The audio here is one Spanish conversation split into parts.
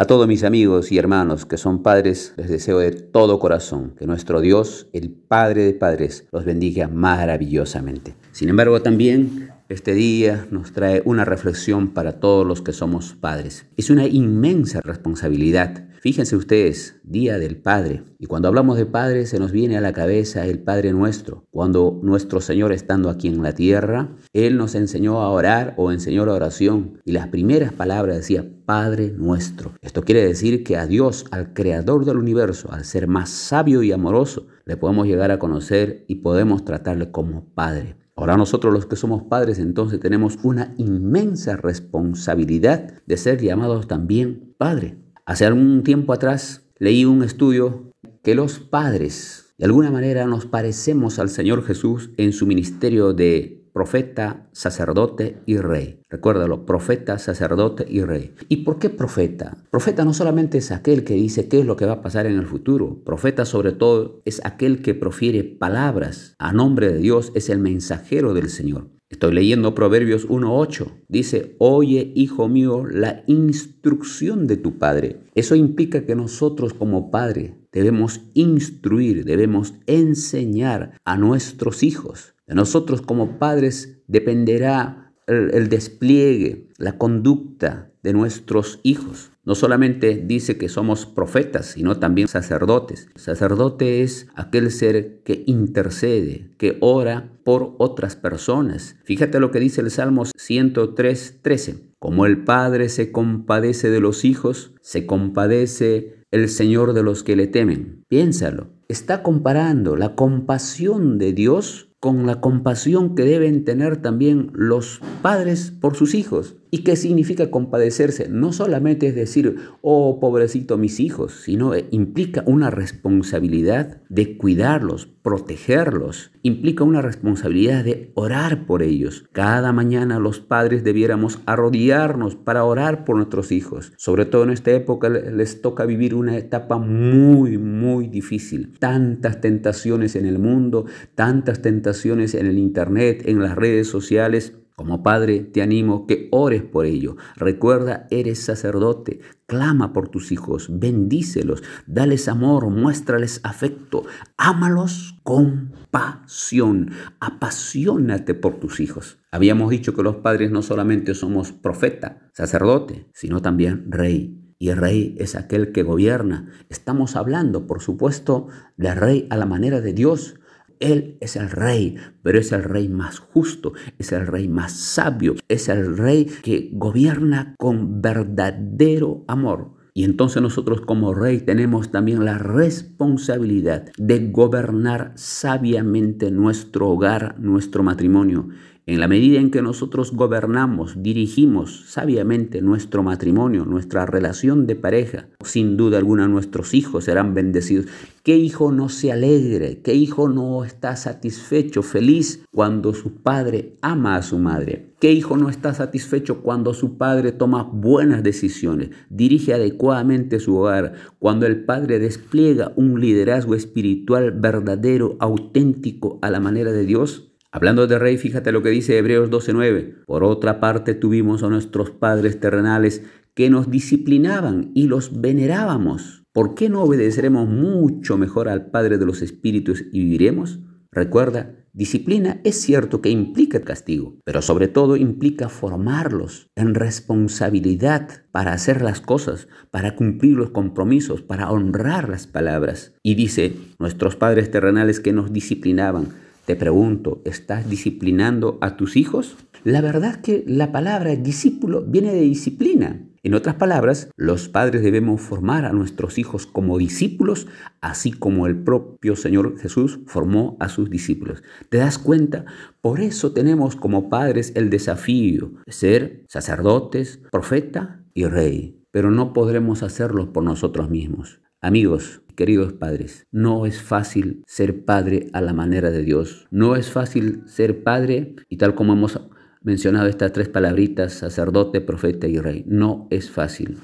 A todos mis amigos y hermanos que son padres, les deseo de todo corazón que nuestro Dios, el Padre de Padres, los bendiga maravillosamente. Sin embargo, también este día nos trae una reflexión para todos los que somos padres. Es una inmensa responsabilidad. Fíjense ustedes, Día del Padre. Y cuando hablamos de Padre se nos viene a la cabeza el Padre nuestro. Cuando nuestro Señor estando aquí en la tierra, Él nos enseñó a orar o enseñó la oración. Y las primeras palabras decía, Padre nuestro. Esto quiere decir que a Dios, al Creador del universo, al ser más sabio y amoroso, le podemos llegar a conocer y podemos tratarle como Padre. Ahora nosotros los que somos padres entonces tenemos una inmensa responsabilidad de ser llamados también padre. Hace algún tiempo atrás leí un estudio que los padres de alguna manera nos parecemos al Señor Jesús en su ministerio de profeta, sacerdote y rey. Recuérdalo, profeta, sacerdote y rey. ¿Y por qué profeta? Profeta no solamente es aquel que dice qué es lo que va a pasar en el futuro. Profeta sobre todo es aquel que profiere palabras a nombre de Dios, es el mensajero del Señor. Estoy leyendo Proverbios 1.8. Dice, oye, hijo mío, la instrucción de tu padre. Eso implica que nosotros como padre debemos instruir, debemos enseñar a nuestros hijos. De nosotros como padres dependerá el, despliegue, la conducta de nuestros hijos. No solamente dice que somos profetas, sino también sacerdotes. Sacerdote es aquel ser que intercede, que ora por otras personas. Fíjate lo que dice el Salmo 103, 13. Como el Padre se compadece de los hijos, se compadece el Señor de los que le temen. Piénsalo. Está comparando la compasión de Dios con la compasión que deben tener también los padres por sus hijos. ¿Y qué significa compadecerse? No solamente es decir, oh, pobrecito mis hijos, sino eh, implica una responsabilidad de cuidarlos, protegerlos, implica una responsabilidad de orar por ellos. Cada mañana los padres debiéramos arrodillarnos para orar por nuestros hijos. Sobre todo en esta época les toca vivir una etapa muy, muy difícil. Tantas tentaciones en el mundo, tantas tentaciones en el Internet, en las redes sociales como padre te animo que ores por ello. Recuerda, eres sacerdote. Clama por tus hijos, bendícelos, dales amor, muéstrales afecto, ámalos con pasión, apasionate por tus hijos. Habíamos dicho que los padres no solamente somos profeta, sacerdote, sino también rey. Y rey es aquel que gobierna. Estamos hablando, por supuesto, de rey a la manera de Dios, él es el rey, pero es el rey más justo, es el rey más sabio, es el rey que gobierna con verdadero amor. Y entonces nosotros como rey tenemos también la responsabilidad de gobernar sabiamente nuestro hogar, nuestro matrimonio. En la medida en que nosotros gobernamos, dirigimos sabiamente nuestro matrimonio, nuestra relación de pareja, sin duda alguna nuestros hijos serán bendecidos. ¿Qué hijo no se alegre? ¿Qué hijo no está satisfecho, feliz cuando su padre ama a su madre? ¿Qué hijo no está satisfecho cuando su padre toma buenas decisiones, dirige adecuadamente su hogar, cuando el padre despliega un liderazgo espiritual verdadero, auténtico a la manera de Dios? Hablando de rey, fíjate lo que dice Hebreos 12:9. Por otra parte tuvimos a nuestros padres terrenales que nos disciplinaban y los venerábamos. ¿Por qué no obedeceremos mucho mejor al Padre de los Espíritus y viviremos? Recuerda, disciplina es cierto que implica castigo, pero sobre todo implica formarlos en responsabilidad para hacer las cosas, para cumplir los compromisos, para honrar las palabras. Y dice, nuestros padres terrenales que nos disciplinaban, te pregunto, ¿estás disciplinando a tus hijos? La verdad es que la palabra discípulo viene de disciplina. En otras palabras, los padres debemos formar a nuestros hijos como discípulos, así como el propio Señor Jesús formó a sus discípulos. ¿Te das cuenta? Por eso tenemos como padres el desafío de ser sacerdotes, profeta y rey. Pero no podremos hacerlo por nosotros mismos. Amigos, queridos padres, no es fácil ser padre a la manera de Dios. No es fácil ser padre y tal como hemos mencionado estas tres palabritas, sacerdote, profeta y rey. No es fácil.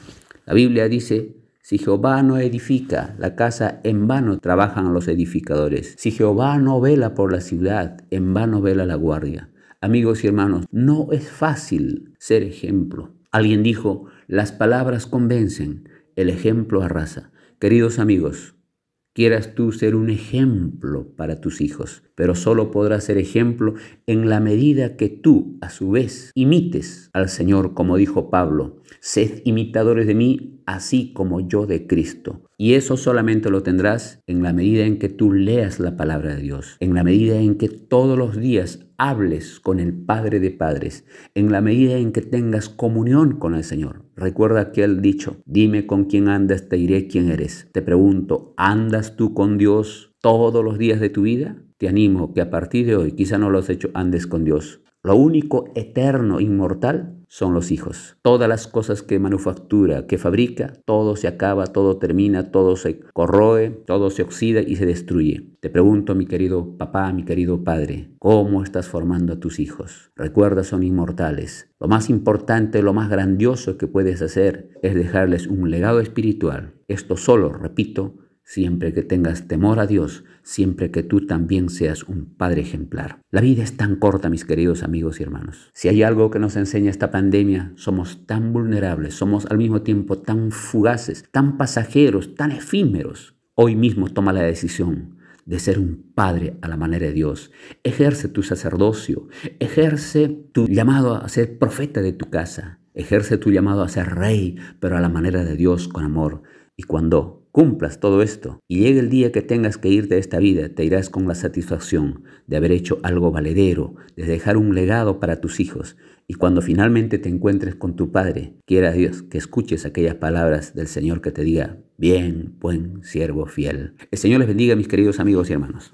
La Biblia dice, si Jehová no edifica la casa, en vano trabajan los edificadores. Si Jehová no vela por la ciudad, en vano vela la guardia. Amigos y hermanos, no es fácil ser ejemplo. Alguien dijo, las palabras convencen, el ejemplo arrasa. Queridos amigos, quieras tú ser un ejemplo para tus hijos, pero solo podrás ser ejemplo en la medida que tú, a su vez, imites al Señor, como dijo Pablo, sed imitadores de mí, así como yo de Cristo. Y eso solamente lo tendrás en la medida en que tú leas la palabra de Dios, en la medida en que todos los días hables con el Padre de Padres, en la medida en que tengas comunión con el Señor. Recuerda aquel dicho, dime con quién andas, te diré quién eres. Te pregunto, ¿andas tú con Dios todos los días de tu vida? Te animo que a partir de hoy, quizá no lo has hecho, andes con Dios. Lo único eterno, inmortal, son los hijos. Todas las cosas que manufactura, que fabrica, todo se acaba, todo termina, todo se corroe, todo se oxida y se destruye. Te pregunto, mi querido papá, mi querido padre, ¿cómo estás formando a tus hijos? Recuerda, son inmortales. Lo más importante, lo más grandioso que puedes hacer es dejarles un legado espiritual. Esto solo, repito, siempre que tengas temor a Dios, siempre que tú también seas un padre ejemplar. La vida es tan corta, mis queridos amigos y hermanos. Si hay algo que nos enseña esta pandemia, somos tan vulnerables, somos al mismo tiempo tan fugaces, tan pasajeros, tan efímeros. Hoy mismo toma la decisión de ser un padre a la manera de Dios. Ejerce tu sacerdocio, ejerce tu llamado a ser profeta de tu casa, ejerce tu llamado a ser rey, pero a la manera de Dios con amor. Y cuando cumplas todo esto y llegue el día que tengas que irte de esta vida, te irás con la satisfacción de haber hecho algo valedero, de dejar un legado para tus hijos. Y cuando finalmente te encuentres con tu Padre, quiera Dios que escuches aquellas palabras del Señor que te diga, bien, buen siervo fiel. El Señor les bendiga, mis queridos amigos y hermanos.